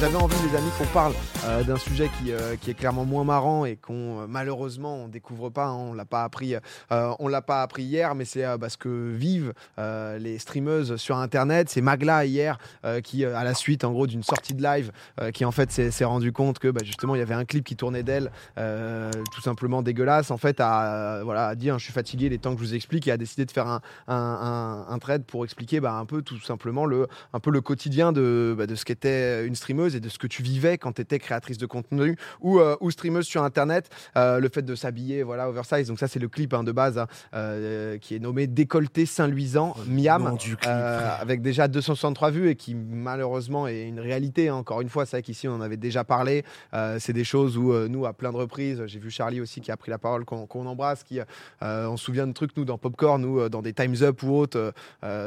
j'avais envie, les amis, qu'on parle euh, d'un sujet qui, euh, qui, est clairement moins marrant et qu'on euh, malheureusement on découvre pas. Hein, on l'a pas appris, on l'a pas appris hier, mais c'est parce que vivent les streameuses sur Internet. C'est Magla hier qui, à la suite, en gros, d'une sortie de live, qui en fait s'est rendu compte que bah, justement il y avait un clip qui tournait d'elle, tout simplement dégueulasse. En fait, a voilà, dit hein, je suis fatigué, les temps que je vous explique, et a décidé de faire un, un, un, trade pour expliquer bah, un peu tout simplement le, un peu le quotidien de, bah, de ce qu'était une streameuse et de ce que tu vivais quand tu étais créatrice de contenu ou, euh, ou streameuse sur Internet. Euh, le fait de s'habiller, voilà, oversize. Donc ça, c'est le clip hein, de base hein, euh, qui est nommé Décolleté Saint-Luisan, Miam, avec déjà 263 vues et qui malheureusement est une réalité. Hein. Encore une fois, c'est vrai qu'ici, on en avait déjà parlé. c'est des choses où nous, à plein de reprises, j'ai vu Charlie aussi qui a pris la parole, qu'on embrasse, qui on se souvient de trucs, nous, dans Popcorn, nous, dans des Times Up ou autres,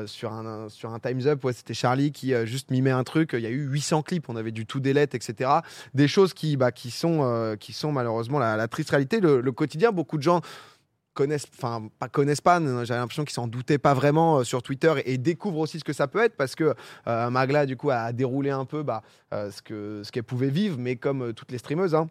sur, un, sur un Times Up, ouais, c'était Charlie qui juste mimait un truc. Il y a eu 800 clips, on avait du tout délette, etc. Des choses qui, bah, qui, sont, euh, qui sont malheureusement la, triste réalité. Le, quotidien, beaucoup de gens connaissent, enfin pas connaissent pas, j'ai l'impression qu'ils s'en doutaient pas vraiment euh, sur Twitter et, découvrent aussi ce que ça peut être parce que euh, Magla du coup a déroulé un peu bah, ce ce qu'elle pouvait vivre, mais comme toutes les streameuses. Hein,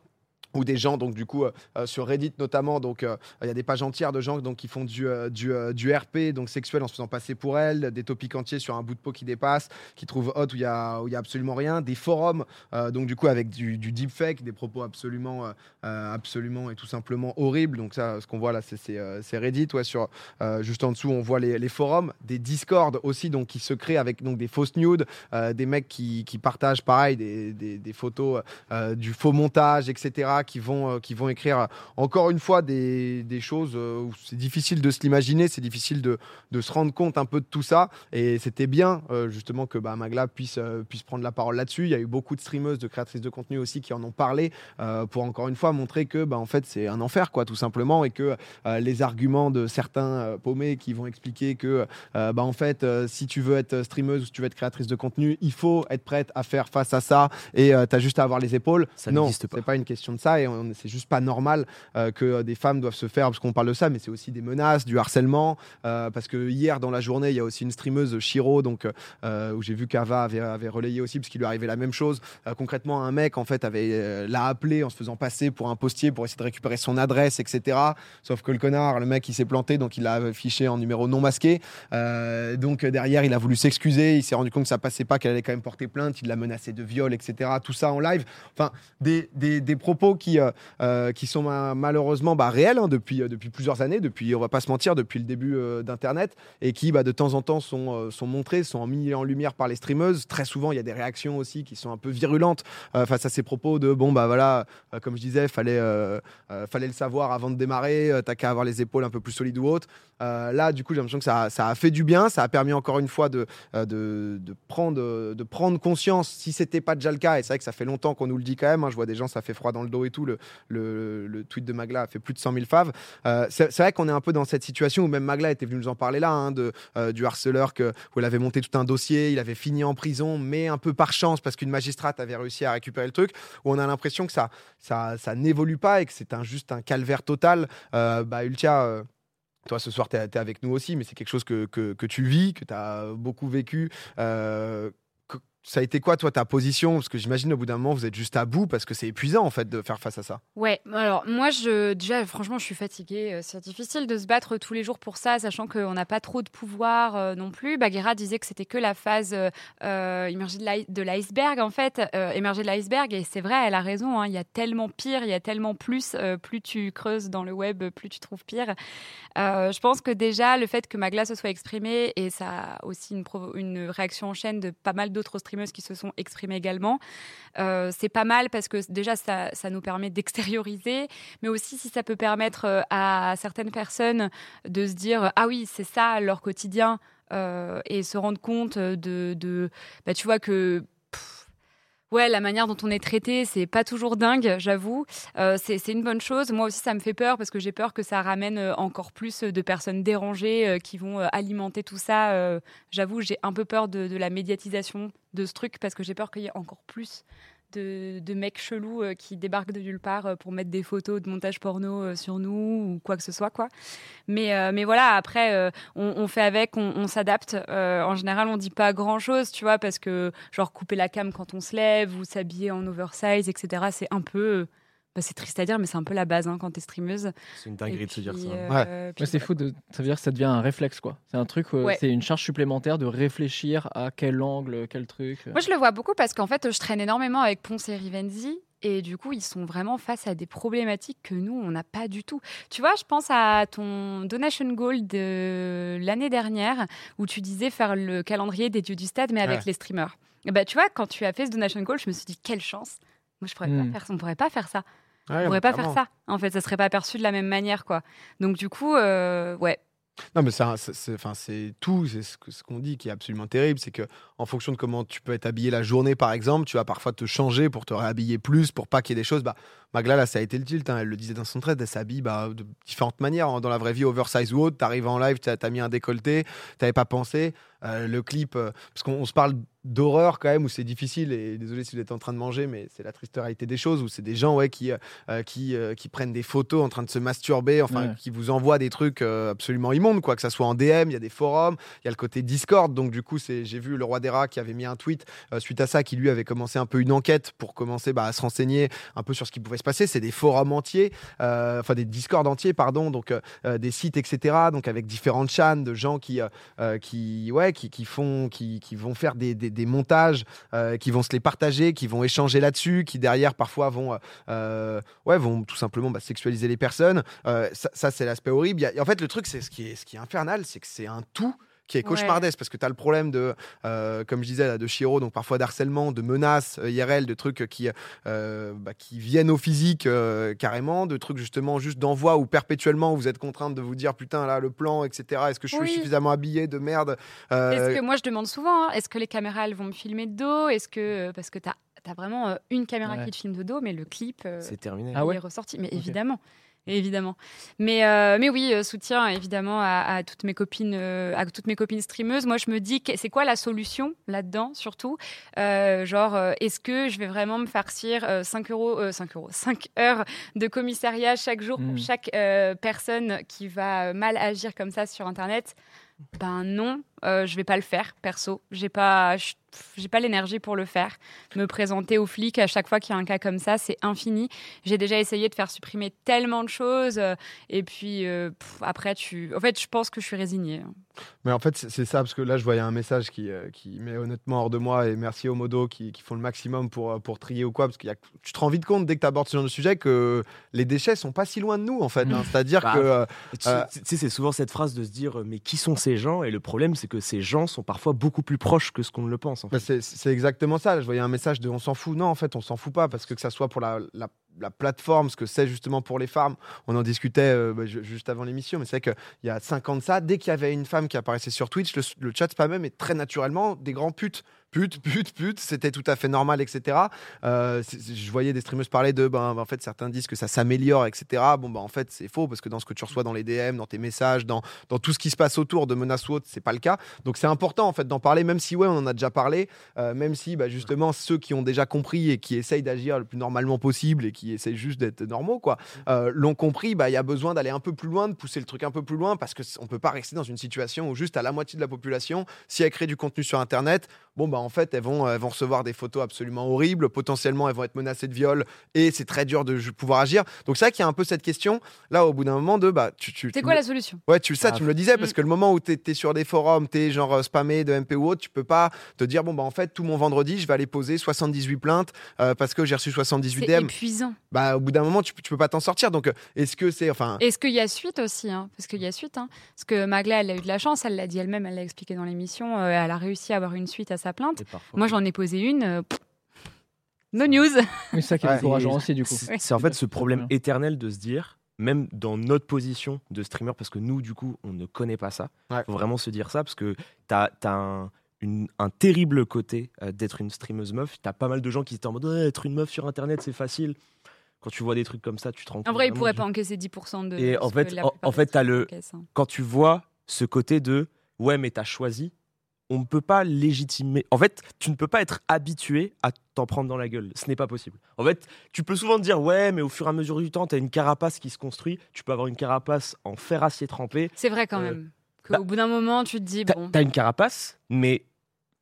ou des gens donc du coup euh, euh, sur Reddit notamment donc euh, il y a des pages entières de gens donc qui font du, du, RP donc sexuel en se faisant passer pour elle des topics entiers sur un bout de peau qui dépasse qui trouvent hot où il y a où il y a absolument rien des forums donc du coup avec du, deepfake des propos absolument absolument et tout simplement horribles. Donc ça ce qu'on voit là c'est Reddit ouais sur juste en dessous on voit les, forums des Discord aussi donc qui se créent avec donc des fausses nudes des mecs qui, qui partagent pareil des, des photos du faux montage etc qui vont, euh, qui vont écrire encore une fois des, des choses euh, où c'est difficile de se l'imaginer, c'est difficile de, de, se rendre compte un peu de tout ça. Et c'était bien euh, justement que bah, Magla puisse, puisse prendre la parole là-dessus. Il y a eu beaucoup de streameuses, de créatrices de contenu aussi qui en ont parlé pour encore une fois montrer que bah, en fait c'est un enfer quoi tout simplement et que les arguments de certains paumés qui vont expliquer que bah, en fait si tu veux être streameuse ou si tu veux être créatrice de contenu, il faut être prête à faire face à ça et tu as juste à avoir les épaules. Ça non, c'est pas une question de ça et c'est juste pas normal euh, que des femmes doivent se faire, parce qu'on parle de ça, mais c'est aussi des menaces, du harcèlement, euh, parce que hier dans la journée, il y a aussi une streameuse Shiro, donc euh, où j'ai vu qu'Ava avait, relayé aussi, parce qu'il lui arrivait la même chose. concrètement, un mec en fait avait l'a appelé en se faisant passer pour un postier pour essayer de récupérer son adresse, etc. Sauf que le connard, le mec, il s'est planté, donc il l'a affiché en numéro non masqué. donc derrière, il a voulu s'excuser, il s'est rendu compte que ça passait pas, qu'elle allait quand même porter plainte, il l'a menacé de viol, etc. Tout ça en live. Enfin, des, des propos qui, euh, euh, qui sont malheureusement bah, réels hein, depuis, euh, depuis plusieurs années, depuis, on va pas se mentir, depuis le début d'Internet, et qui bah, de temps en temps sont, sont montrés, sont mis en lumière par les streameuses. Très souvent, il y a des réactions aussi qui sont un peu virulentes face à ces propos de bon, bah voilà, comme je disais, fallait, fallait le savoir avant de démarrer, t'as qu'à avoir les épaules un peu plus solides ou autres. là, du coup, j'ai l'impression que ça, ça, a fait du bien, ça a permis encore une fois de, de, de prendre, de prendre conscience, si c'était pas déjà le cas, et c'est vrai que ça fait longtemps qu'on nous le dit quand même, hein, je vois des gens, ça fait froid dans le dos tout, le, le, tweet de Magla a fait plus de 100 000 faves. Euh, c'est vrai qu'on est un peu dans cette situation où même Magla était venu nous en parler là, hein, de, euh, du harceleur que, où elle avait monté tout un dossier, il avait fini en prison, mais un peu par chance parce qu'une magistrate avait réussi à récupérer le truc, où on a l'impression que ça, ça, ça n'évolue pas et que c'est un, juste un calvaire total. Euh, bah, Ultia. Toi, ce soir, tu es, avec nous aussi, mais c'est quelque chose que, que, que, tu vis, que tu as beaucoup vécu ça a été quoi, toi, ta position? Parce que j'imagine au bout d'un moment, vous êtes juste à bout parce que c'est épuisant, en fait, de faire face à ça. Ouais, alors moi, déjà, franchement, je suis fatiguée. Euh, c'est difficile de se battre tous les jours pour ça, sachant qu'on n'a pas trop de pouvoir euh, non plus. Baguera disait que c'était que la phase euh, émergée de l'iceberg, en fait, émergée de l'iceberg. Et c'est vrai, elle a raison. Hein, il y a tellement pire, il y a tellement plus. plus tu creuses dans le web, plus tu trouves pire. je pense que déjà, le fait que Magla se soit exprimée, et ça a aussi une, une réaction en chaîne de pas mal d'autres qui se sont exprimées également. Euh, c'est pas mal parce que déjà, ça, ça nous permet d'extérioriser, mais aussi si ça peut permettre euh, à certaines personnes de se dire Ah oui, c'est ça leur quotidien. Euh, et se rendre compte de, de bah, tu vois que ouais, la manière dont on est traité, c'est pas toujours dingue, j'avoue. Euh, c'est une bonne chose. Moi aussi, ça me fait peur parce que j'ai peur que ça ramène euh, encore plus de personnes dérangées euh, qui vont alimenter tout ça. j'avoue, j'ai un peu peur de, la médiatisation de ce truc parce que j'ai peur qu'il y ait encore plus de, mecs chelous euh, qui débarquent de nulle part euh, pour mettre des photos de montage porno euh, sur nous ou quoi que ce soit. Quoi. Mais, mais voilà, après, on, fait avec, on, on s'adapte. En général, on dit pas grand-chose, tu vois, parce que genre couper la cam quand on se lève ou s'habiller en oversize, etc., c'est un peu... euh, bah, c'est triste à dire, mais c'est un peu la base hein, quand t'es streameuse. C'est une dinguerie de se dire ça. euh, Ouais, c'est fou, de... ça veut dire que ça devient un réflexe, quoi. C'est un truc, euh, Ouais. c'est une charge supplémentaire de réfléchir à quel angle, quel truc. Moi, je le vois beaucoup parce qu'en fait, je traîne énormément avec Ponce et Rivenzi. Et du coup, ils sont vraiment face à des problématiques que nous, on n'a pas du tout. Tu vois, je pense à ton donation goal de l'année dernière où tu disais faire le calendrier des dieux du stade, mais avec Ouais. les streamers. Et bah, tu vois, quand tu as fait ce donation goal, je me suis dit, quelle chance. Moi, je pourrais pas faire ça. On pourrait pas faire ça. Ouais, pourrait pas clairement. faire ça. En fait, ça serait pas perçu de la même manière, quoi. Donc, du coup, euh, ouais. Non, mais c'est c'est- c'est enfin, c'est tout, c'est ce qu'on dit qui est absolument terrible, c'est que en fonction de comment tu peux être habillé la journée, par exemple, tu vas parfois te changer pour te réhabiller plus, pour pas qu'il y ait des choses. Bah, Magla, là, ça a été le tilt, hein, elle le disait dans son trade, elle s'habille bah, de différentes manières. hein. Dans la vraie vie, oversize ou autre, t'arrives en live, t'as as mis un décolleté, t'avais pas pensé. Euh, le clip, euh, parce qu'on on se parle d'horreur quand même, où c'est difficile, et désolé si vous êtes en train de manger, mais c'est la triste réalité des choses, où c'est des gens ouais, qui, euh, qui, euh, qui prennent des photos en train de se masturber, enfin, Ouais. qui vous envoient des trucs euh, absolument immondes, quoi, que ça soit en DM, il y a des forums, il y a le côté Discord, donc du coup, c'est- j'ai vu le roi des rats qui avait mis un tweet suite à ça, qui lui avait commencé un peu une enquête pour commencer bah, à se renseigner un peu sur ce qui pouvait se passer. C'est des forums entiers, enfin des Discord entiers, pardon, donc des sites, etc., donc avec différentes chaînes de gens qui, qui, ouais, qui, qui font, qui, qui vont faire des, des- montages, euh, qui vont se les partager, qui vont échanger là-dessus, qui derrière parfois vont, euh, ouais, vont tout simplement bah, sexualiser les personnes. Euh, ça, c'est l'aspect horrible. En fait, le truc, c'est ce ce qui est infernal, c'est que c'est un tout qui est Ouais. cauchemardesque parce que tu as le problème de, euh, comme je disais, là, de Chiro, donc parfois d'harcèlement, de menaces euh, IRL, de trucs qui, euh, bah, qui viennent au physique euh, carrément, de trucs justement juste d'envoi où perpétuellement vous êtes contrainte de vous dire putain là le plan, etc. Est-ce que je suis Oui. suffisamment habillé de merde Euh, Est-ce que moi je demande souvent, hein, est-ce que les caméras elles vont me filmer de dos Est-ce que parce que t'as as vraiment euh, une caméra Ouais. qui te filme de dos, mais le clip euh, C'est terminé. Ah ouais il est ressorti. Mais évidemment. Évidemment. Mais, euh, mais oui, euh, soutien évidemment à, à toutes mes copines, euh, à toutes mes copines streameuses. Moi, je me dis, que- c'est quoi la solution là-dedans, surtout? Euh, Genre, est-ce que je vais vraiment me farcir euh, 5 euros, euh, 5 euros, 5 heures de commissariat chaque jour pour chaque euh, personne qui va mal agir comme ça sur Internet? Ben non, euh, je vais pas le faire, perso. J'ai pas, je- j'ai pas l'énergie pour le faire. Me présenter aux flics à chaque fois qu'il y a un cas comme ça, c'est infini. J'ai déjà essayé de faire supprimer tellement de choses, euh, et puis euh, pff, après, tu, en fait, je pense que je suis résignée. Mais en fait, c'est ça, parce que là, je voyais un message qui, euh, qui met honnêtement hors de moi, et merci aux modos qui, qui font le maximum pour, pour trier ou quoi, parce que tu te rends vite compte dès que tu abordes ce genre de sujet que les déchets sont pas si loin de nous, en fait. hein. C'est-à-dire Bah, que. euh, Tu tu sais, c'est souvent cette phrase de se dire mais qui sont ces gens? Et le problème, c'est que ces gens sont parfois beaucoup plus proches que ce qu'on ne le pense. En fait. Bah, c'est exactement ça. Je voyais un message de on s'en fout. Non, en fait, on s'en fout pas parce que que ça soit pour la, la, la plateforme, ce que c'est justement pour les femmes. On en discutait euh, bah, ju- juste avant l'émission, mais c'est vrai qu'il y a 5 ans de ça, dès qu'il y avait une femme qui apparaissait sur Twitch, le, le chat spamait, mais très naturellement, des grands putes. Pute, pute, pute, c'était tout à fait normal, etc. Euh, je voyais des streamers parler de, ben, en fait, certains disent que ça s'améliore, etc. Bon, ben, en fait, c'est faux parce que dans ce que tu reçois dans les DM, dans tes messages, dans, dans tout ce qui se passe autour de menaces ou autres, c'est pas le cas. Donc, c'est important, en fait, d'en parler, même si, ouais, on en a déjà parlé, euh, même si, bah, justement, ceux qui ont déjà compris et qui essayent d'agir le plus normalement possible et qui essayent juste d'être normaux, quoi, euh, l'ont compris, bah, il y a besoin d'aller un peu plus loin, de pousser le truc un peu plus loin parce que c- on peut pas rester dans une situation où juste à la moitié de la population, si elle crée du contenu sur Internet, bon, bah, en fait, elles vont, elles vont recevoir des photos absolument horribles, potentiellement, elles vont être menacées de viol et c'est très dur de pouvoir agir. Donc, c'est vrai qu'il y a un peu cette question, là, au bout d'un moment, de, bah, tu, tu, C'est quoi me- la solution? Ouais, tu, ça, Ah, tu me le disais, parce mm. que le moment où tu es, sur des forums, tu es genre euh, spammé de MP ou autre, tu peux pas te dire, bon, bah en fait, tout mon vendredi, je vais aller poser 78 plaintes euh, parce que j'ai reçu 78 C'est DM. épuisant. Bah, au bout d'un moment, tu, tu peux pas t'en sortir. Donc, euh, est-ce que c'est. Enfin. Est-ce qu'il y a suite aussi hein? Parce qu'il y a suite. Hein Parce que Magla, elle a eu de la chance, elle l'a dit elle-même, elle l'a expliqué dans l'émission, euh, elle a réussi à avoir une suite à sa plainte. Parfois- Moi, j'en ai posé une. euh, pff, no news. C'est ça qui est Ouais. aussi, du coup. C'est en fait ce problème éternel de se dire, même dans notre position de streamer, parce que nous, du coup, on ne connaît pas ça. Il Ouais. faut vraiment se dire ça, parce que tu as, un, une- un terrible côté euh, d'être une streameuse meuf. Tu as pas mal de gens qui étaient en mode Ouais, être une meuf sur Internet, c'est facile. Quand tu vois des trucs comme ça, tu te rends compte. En vrai, il vraiment pourrait du- pas encaisser 10% de. Et en fait- la en- en fait, t'as le- hein. Quand tu vois ce côté de Ouais, mais t'as choisi, on ne peut pas légitimer. En fait, tu ne peux pas être habitué à t'en prendre dans la gueule. Ce n'est pas possible. En fait, tu peux souvent te dire, ouais, mais au fur et à mesure du temps, tu as une carapace qui se construit. Tu peux avoir une carapace en fer acier trempé. C'est vrai quand Euh, même. bah, Au bout d'un moment, tu te dis, T'as bon. as une carapace, mais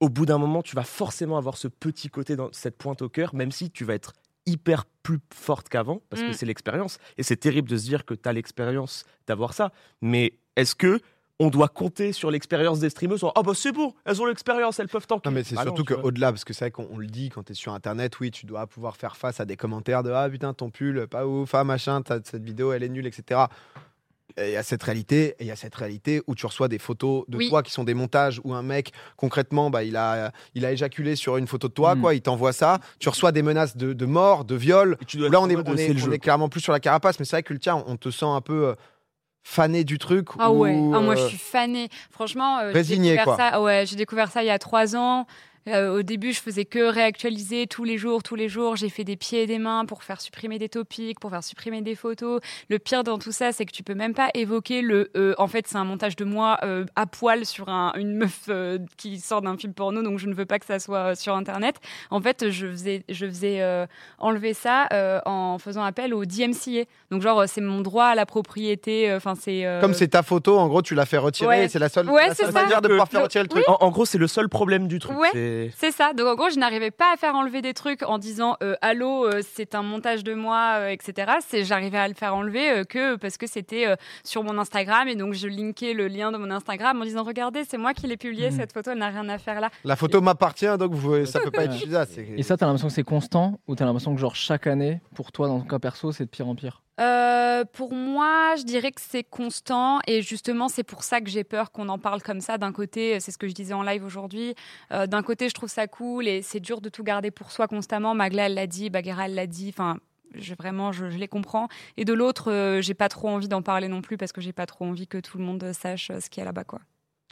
au bout d'un moment, tu vas forcément avoir ce petit côté dans cette pointe au cœur, même si tu vas être hyper plus forte qu'avant, parce que Mm. c'est l'expérience. Et c'est terrible de se dire que tu as l'expérience d'avoir ça. Mais est-ce que on doit compter sur l'expérience des streamers Ah bah c'est bon, elles ont l'expérience, elles peuvent tanker. Non, mais c'est Ah surtout qu'au-delà, parce que c'est vrai qu'on on le dit quand tu es sur Internet, oui, tu dois pouvoir faire face à des commentaires de Ah putain, ton pull, pas ouf, ah machin, t'as- cette vidéo, elle est nulle, etc. Et il y a cette réalité, et il y a cette réalité où tu reçois des photos de Oui. toi qui sont des montages où un mec, concrètement, bah, il, a, il a éjaculé sur une photo de toi, Mm. quoi, il t'envoie ça. Tu reçois des menaces de, de mort, de viol. Tu dois Là, on est, on est clairement plus sur la carapace, mais c'est vrai que le tien, on te sent un peu euh, fané du truc. Ah ouais, ou, Ah, moi je euh, suis fanée. Franchement, euh, j'ai découvert ça. Ouais, j'ai découvert ça il y a trois ans. Euh, au début, je faisais que réactualiser tous les jours, tous les jours. J'ai fait des pieds et des mains pour faire supprimer des topics, pour faire supprimer des photos. Le pire dans tout ça, c'est que tu peux même pas évoquer le. euh, en fait, c'est un montage de moi euh, à poil sur un- une meuf euh, qui sort d'un film porno, donc je ne veux pas que ça soit euh, sur Internet. En fait, je faisais, je faisais euh, enlever ça euh, en faisant appel au DMCA. Donc genre, c'est mon droit à la propriété. Enfin, c'est. euh, Comme c'est ta photo, en gros, tu l'as fait retirer. Ouais. C'est la seule, Ouais, la c'est seule ça. manière de pouvoir faire retirer le truc. En, en gros, c'est le seul problème du truc. Ouais. C'est- C'est ça. Donc en gros, je n'arrivais pas à faire enlever des trucs en disant euh, allô, euh, c'est un montage de moi, euh, etc. C'est j'arrivais à le faire enlever euh, que parce que c'était euh, sur mon Instagram et donc je linkais le lien de mon Instagram en disant regardez, c'est moi qui l'ai publié Mhm. cette photo, elle n'a rien à faire là. La photo m'appartient, donc vous, ça peut pas être utilisé. c'est- Et ça, t'as l'impression que c'est constant ou t'as l'impression que genre chaque année, pour toi dans ton cas perso, c'est de pire en pire? Euh, pour moi, je dirais que c'est constant et justement c'est pour ça que j'ai peur qu'on en parle comme ça. D'un côté, c'est ce que je disais en live aujourd'hui. euh, D'un côté, je trouve ça cool et c'est dur de tout garder pour soi constamment. Magla elle l'a dit, Baguera elle l'a dit. Enfin, vraiment, je, les comprends. Et de l'autre, euh, j'ai pas trop envie d'en parler non plus parce que j'ai pas trop envie que tout le monde sache euh, ce qu'il y a là-bas, quoi.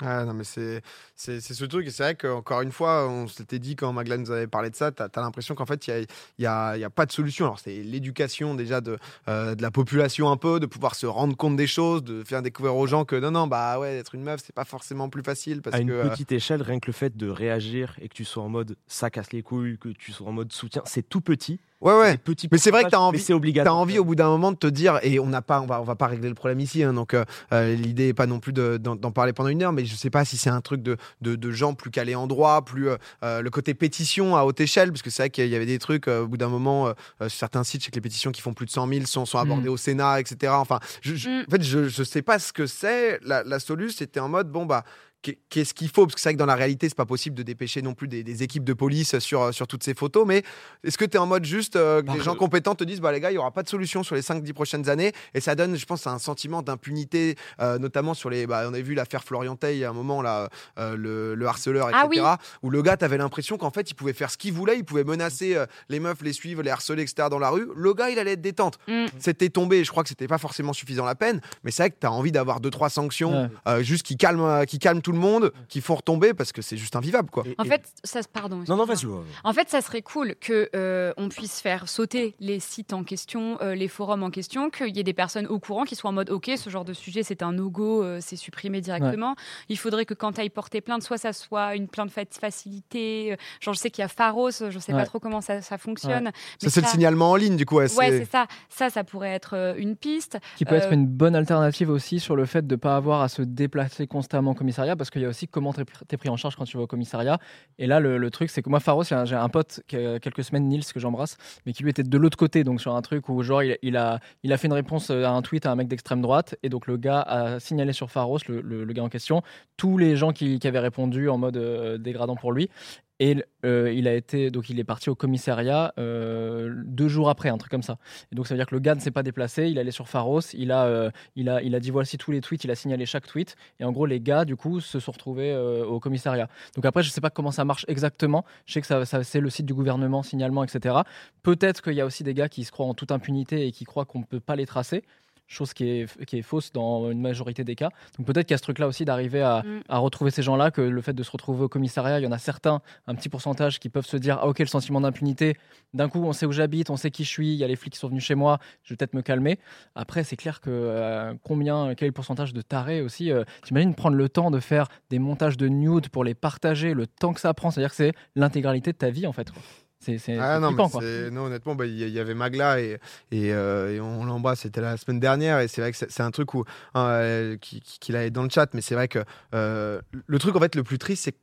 Ah non, mais c'est c'est c'est ce truc. Et c'est vrai qu'encore une fois, on s'était dit quand Magla nous avait parlé de ça, tu as, l'impression qu'en fait, il n'y a, il y a, il y a pas de solution. Alors, c'est l'éducation déjà de, euh, de la population un peu, de pouvoir se rendre compte des choses, de faire découvrir aux gens que non, non, bah ouais, être une meuf, c'est pas forcément plus facile parce à une que. euh, petite échelle, rien que le fait de réagir et que tu sois en mode ça casse les couilles, que tu sois en mode soutien, c'est tout petit. Ouais, ouais. C'est Mais c'est vrai que t'as envie- c'est obligatoire. envie au bout d'un moment de te dire, et on n'a pas, on va, on va pas régler le problème ici, hein, donc euh, euh, l'idée est pas non plus de- d'en parler pendant une heure, mais je sais pas si c'est un truc de, de, de gens plus calés en droit, plus euh, le côté pétition à haute échelle, parce que c'est vrai qu'il y avait des trucs euh, au bout d'un moment sur certains sites, je sais que les pétitions qui font plus de 100 000 sont, sont abordées au Sénat, etc. Enfin, je, je- Mm. en fait, je, je sais pas ce que c'est. La, la solution, c'était en mode, bon bah. Qu'est- Qu'est-ce qu'il faut? Parce que c'est vrai que dans la réalité, c'est pas possible de dépêcher non plus des, des équipes de police sur, sur toutes ces photos. Mais est-ce que tu es en mode juste euh, que Bah, les gens euh, compétents te disent bah les gars, il y aura pas de solution sur les 5-10 prochaines années? Et ça donne, je pense, un sentiment d'impunité, euh, notamment sur les. Bah, on a vu l'affaire Florian Tay à un moment là, euh, le, le harceleur, etc. Ah oui. Où le gars, t'avais l'impression qu'en fait, il pouvait faire ce qu'il voulait, il pouvait menacer euh, les meufs, les suivre, les harceler, etc. dans la rue. Le gars, il allait être détente. Mm. C'était tombé. Je crois que c'était pas forcément suffisant la peine, mais c'est vrai que t'as envie d'avoir deux trois sanctions Ouais. euh, juste qui calment, euh, qui calment tout le monde, qui font retomber parce que c'est juste invivable quoi. Et- En et- fait, ça se pardon. non, non, vas-y. En fait, ça serait cool que euh, on puisse faire sauter les sites en question, euh, les forums en question, qu'il y ait des personnes au courant qui soient en mode OK, ce genre de sujet, c'est un no-go, euh, c'est supprimé directement. Il faudrait que quand tu ailles porter plainte, soit ça soit une plainte fa- facilitée. euh, genre, je sais qu'il y a Pharos, je sais Ouais. pas trop comment ça, ça fonctionne. Ça mais c'est le signalement en ligne du coup. Ouais, c'est- ça. Ça, ça pourrait être une piste. Qui peut Euh, être une bonne alternative aussi sur le fait de ne pas avoir à se déplacer constamment au commissariat, parce qu'il y a aussi comment t'es pr- t'es pris en charge quand tu vas au commissariat. Et là, le, truc, c'est que moi, Pharos, j'ai un, pote qui a quelques semaines, Nils, que j'embrasse, mais qui lui était de l'autre côté, donc sur un truc où genre il, a, fait une réponse à un tweet à un mec d'extrême droite, et donc le gars a signalé sur Pharos, le, gars en question, tous les gens qui, qui avaient répondu en mode euh, dégradant pour lui. Et euh, il a été donc il est parti au commissariat euh, deux jours après, un truc comme ça. Et donc ça veut dire que le gars ne s'est pas déplacé, il allait sur Pharos, il a euh, il a il a dit voici tous les tweets, il a signalé chaque tweet. Et en gros les gars du coup se sont retrouvés au commissariat. Donc après je sais pas comment ça marche exactement. Je sais que ça- c'est le site du gouvernement signalement etc. Peut-être qu'il y a aussi des gars qui se croient en toute impunité et qui croient qu'on ne peut pas les tracer. Chose qui est, qui est fausse dans une majorité des cas. Donc peut-être qu'il y a ce truc-là aussi d'arriver à, Mm. à retrouver ces gens-là, que le fait de se retrouver au commissariat, il y en a certains, un petit pourcentage, qui peuvent se dire Ah, ok, le sentiment d'impunité, d'un coup, on sait où j'habite, on sait qui je suis, il y a les flics qui sont venus chez moi, je vais peut-être me calmer. Après, c'est clair que euh, combien, quel est le pourcentage de tarés aussi euh, T'imagines prendre le temps de faire des montages de nudes pour les partager, le temps que ça prend, c'est-à-dire que c'est l'intégralité de ta vie en fait. quoi. C'est Ah non, flippant, mais quoi. c'est- non, honnêtement, bah, il y, avait Magla et, et, euh, et on l'embrasse. C'était la semaine dernière et c'est vrai que c'est un truc où hein, euh, qui- qui- qu'il a dans le chat, mais c'est vrai que euh, le truc en fait le plus triste, c'est que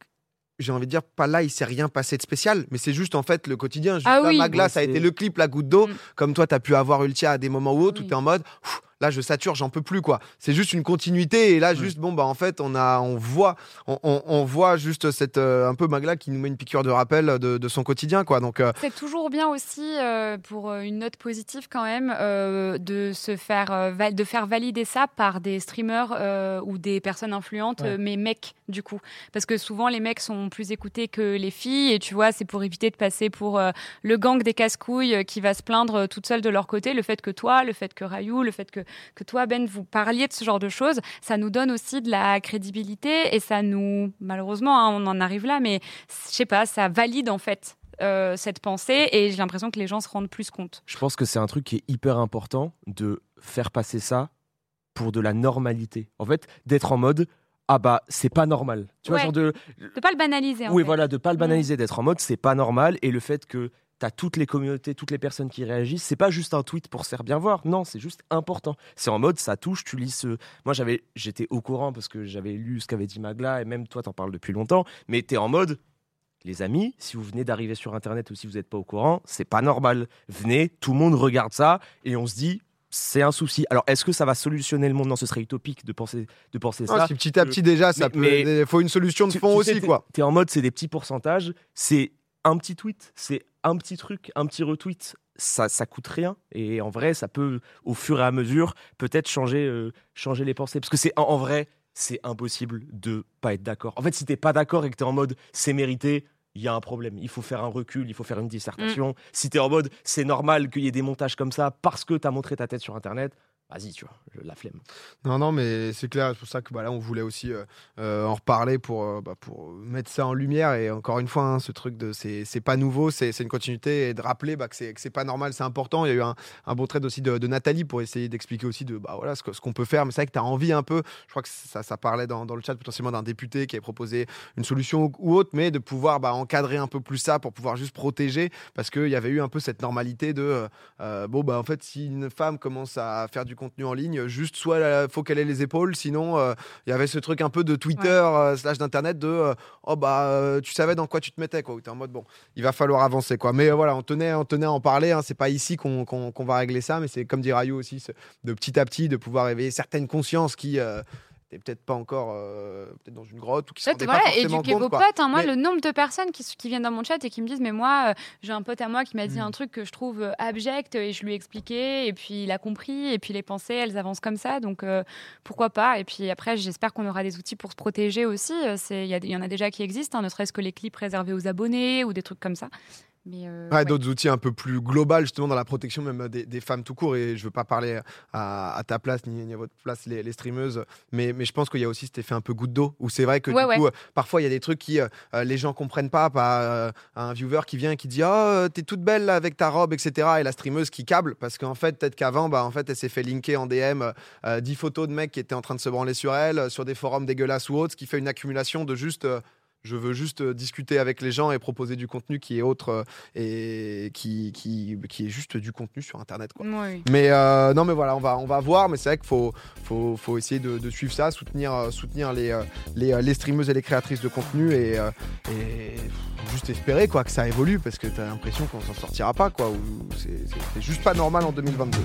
j'ai envie de dire, pas là, il s'est rien passé de spécial, mais c'est juste en fait le quotidien. Juste Ah là, oui. Magla, ça a été le clip, la goutte d'eau. Mm. Comme toi, tu as pu avoir Ultia à des moments où autres, où Oui. tu es en mode, Pff, là, je sature, j'en peux plus, quoi. C'est juste une continuité. Et là, juste, bon, bah, en fait, on, a, on, voit, on, on- on voit juste cette, euh, un peu Magla qui nous met une piqûre de rappel de, de son quotidien, quoi. Donc, euh, C'est toujours bien aussi euh, pour une note positive quand même euh, de se faire euh, de faire valider ça par des streamers euh, ou des personnes influentes, Ouais. mais mecs du coup, parce que souvent les mecs sont plus écoutés que les filles et tu vois c'est pour éviter de passer pour euh, le gang des casse-couilles euh, qui va se plaindre euh, toute seule de leur côté. Le fait que toi, le fait que Rayou, le fait que que toi Ben vous parliez de ce genre de choses, ça nous donne aussi de la crédibilité et ça nous malheureusement hein, on en arrive là, mais je sais pas, ça valide en fait cette pensée et j'ai l'impression que les gens se rendent plus compte. Je pense que c'est un truc qui est hyper important de faire passer ça pour de la normalité. En fait, d'être en mode ah bah c'est pas normal. Tu vois Ouais. genre de De pas le banaliser. En oui fait. voilà de pas le Mm. banaliser d'être en mode c'est pas normal et le fait que tu as toutes les communautés, toutes les personnes qui réagissent, c'est pas juste un tweet pour se faire bien voir. Non, c'est juste important. C'est en mode ça touche, tu lis ce Moi j'avais j'étais au courant parce que j'avais lu ce qu'avait dit Magla et même toi t'en parles depuis longtemps, mais tu es en mode les amis, si vous venez d'arriver sur Internet ou si vous n'êtes pas au courant, c'est pas normal. Venez, tout le monde regarde ça et on se dit, c'est un souci. Alors, est-ce que ça va solutionner le monde Non, ce serait utopique de penser, de penser non, ça. si petit à petit, déjà, ça mais- peut. Il faut une solution de fond tu aussi, sais, quoi. T'es en mode, c'est des petits pourcentages, c'est un petit tweet, c'est un petit truc, un petit retweet. Ça, ça coûte rien et en vrai, ça peut, au fur et à mesure, peut-être changer, euh, changer les pensées. Parce que c'est en, en vrai, c'est impossible de pas être d'accord. En fait, si t'es pas d'accord et que t'es en mode, c'est mérité. Il y a un problème. Il faut faire un recul, il faut faire une dissertation. Mm. Si t'es en mode, c'est normal qu'il y ait des montages comme ça parce que t'as montré ta tête sur Internet, vas-y, tu vois, la flemme. Non, non, mais c'est clair. C'est pour ça que bah, là, on voulait aussi euh, euh, en reparler pour, euh, bah, pour mettre ça en lumière. Et encore une fois, hein, ce truc de c'est pas nouveau, c'est une continuité et de rappeler bah, que c'est pas normal, c'est important. Il y a eu un, un beau trait aussi de, Nathalie pour essayer d'expliquer aussi de bah, voilà, ce ce qu'on peut faire. Mais c'est vrai que tu as envie un peu. Je crois que ça, ça parlait dans, le chat potentiellement d'un député qui avait proposé une solution ou, autre, mais de pouvoir bah, encadrer un peu plus ça pour pouvoir juste protéger. Parce qu'il y avait eu un peu cette normalité de bon, bah en fait, si une femme commence à faire du contenu en ligne, juste soit il faut qu'elle ait les épaules, sinon euh, il y avait ce truc un peu de Twitter euh, slash d'internet de euh, oh bah euh, tu savais dans quoi tu te mettais quoi. Où t'es en mode bon, il va falloir avancer quoi. Mais euh, voilà, on tenait, on tenait à en parler. hein. C'est pas ici qu'on va régler ça, mais c'est comme dit Rayou aussi, de petit à petit de pouvoir éveiller certaines consciences qui euh, t'es peut-être pas encore euh, peut-être dans une grotte ou qui se Peut-être, rendaient pas voilà, forcément éduquer compte, vos potes. hein. Moi, Mais- le nombre de personnes qui, qui viennent dans mon chat et qui me disent Mais moi, euh, j'ai un pote à moi qui m'a dit Mm. un truc que je trouve euh, abject et je lui ai expliqué. Et puis il a compris. Et puis les pensées, elles avancent comme ça. Donc euh, pourquoi pas? Et puis après, j'espère qu'on aura des outils pour se protéger aussi. C'est- Il y, a- il y en a déjà qui existent, hein, ne serait-ce que les clips réservés aux abonnés ou des trucs comme ça. Mais euh, Ouais, ouais. d'autres outils un peu plus global justement dans la protection même des, des femmes tout court et je veux pas parler à, à ta place ni, ni à votre place les, les streameuses mais, mais je pense qu'il y a aussi cet effet un peu goutte d'eau où c'est vrai que Ouais, du coup euh, parfois il y a des trucs qui euh, euh, les gens comprennent pas pas euh, un viewer qui vient et qui dit oh t'es toute belle là, avec ta robe etc et la streameuse qui câble parce qu'en fait peut-être qu'avant bah en fait elle s'est fait linker en DM euh, 10 photos de mecs qui étaient en train de se branler sur elle euh, sur des forums dégueulasses ou autres ce qui fait une accumulation de juste euh, je veux juste euh, discuter avec les gens et proposer du contenu qui est autre euh, et qui, qui, qui est juste du contenu sur Internet. Quoi. Oui. Mais euh, non, mais voilà, on va, on va voir. Mais c'est vrai qu'il faut, faut, faut essayer de, de suivre ça, soutenir, euh, soutenir les, les, les streameuses et les créatrices de contenu et, et juste espérer quoi, que ça évolue parce que tu as l'impression qu'on s'en sortira pas. quoi. c'est juste pas normal en 2022.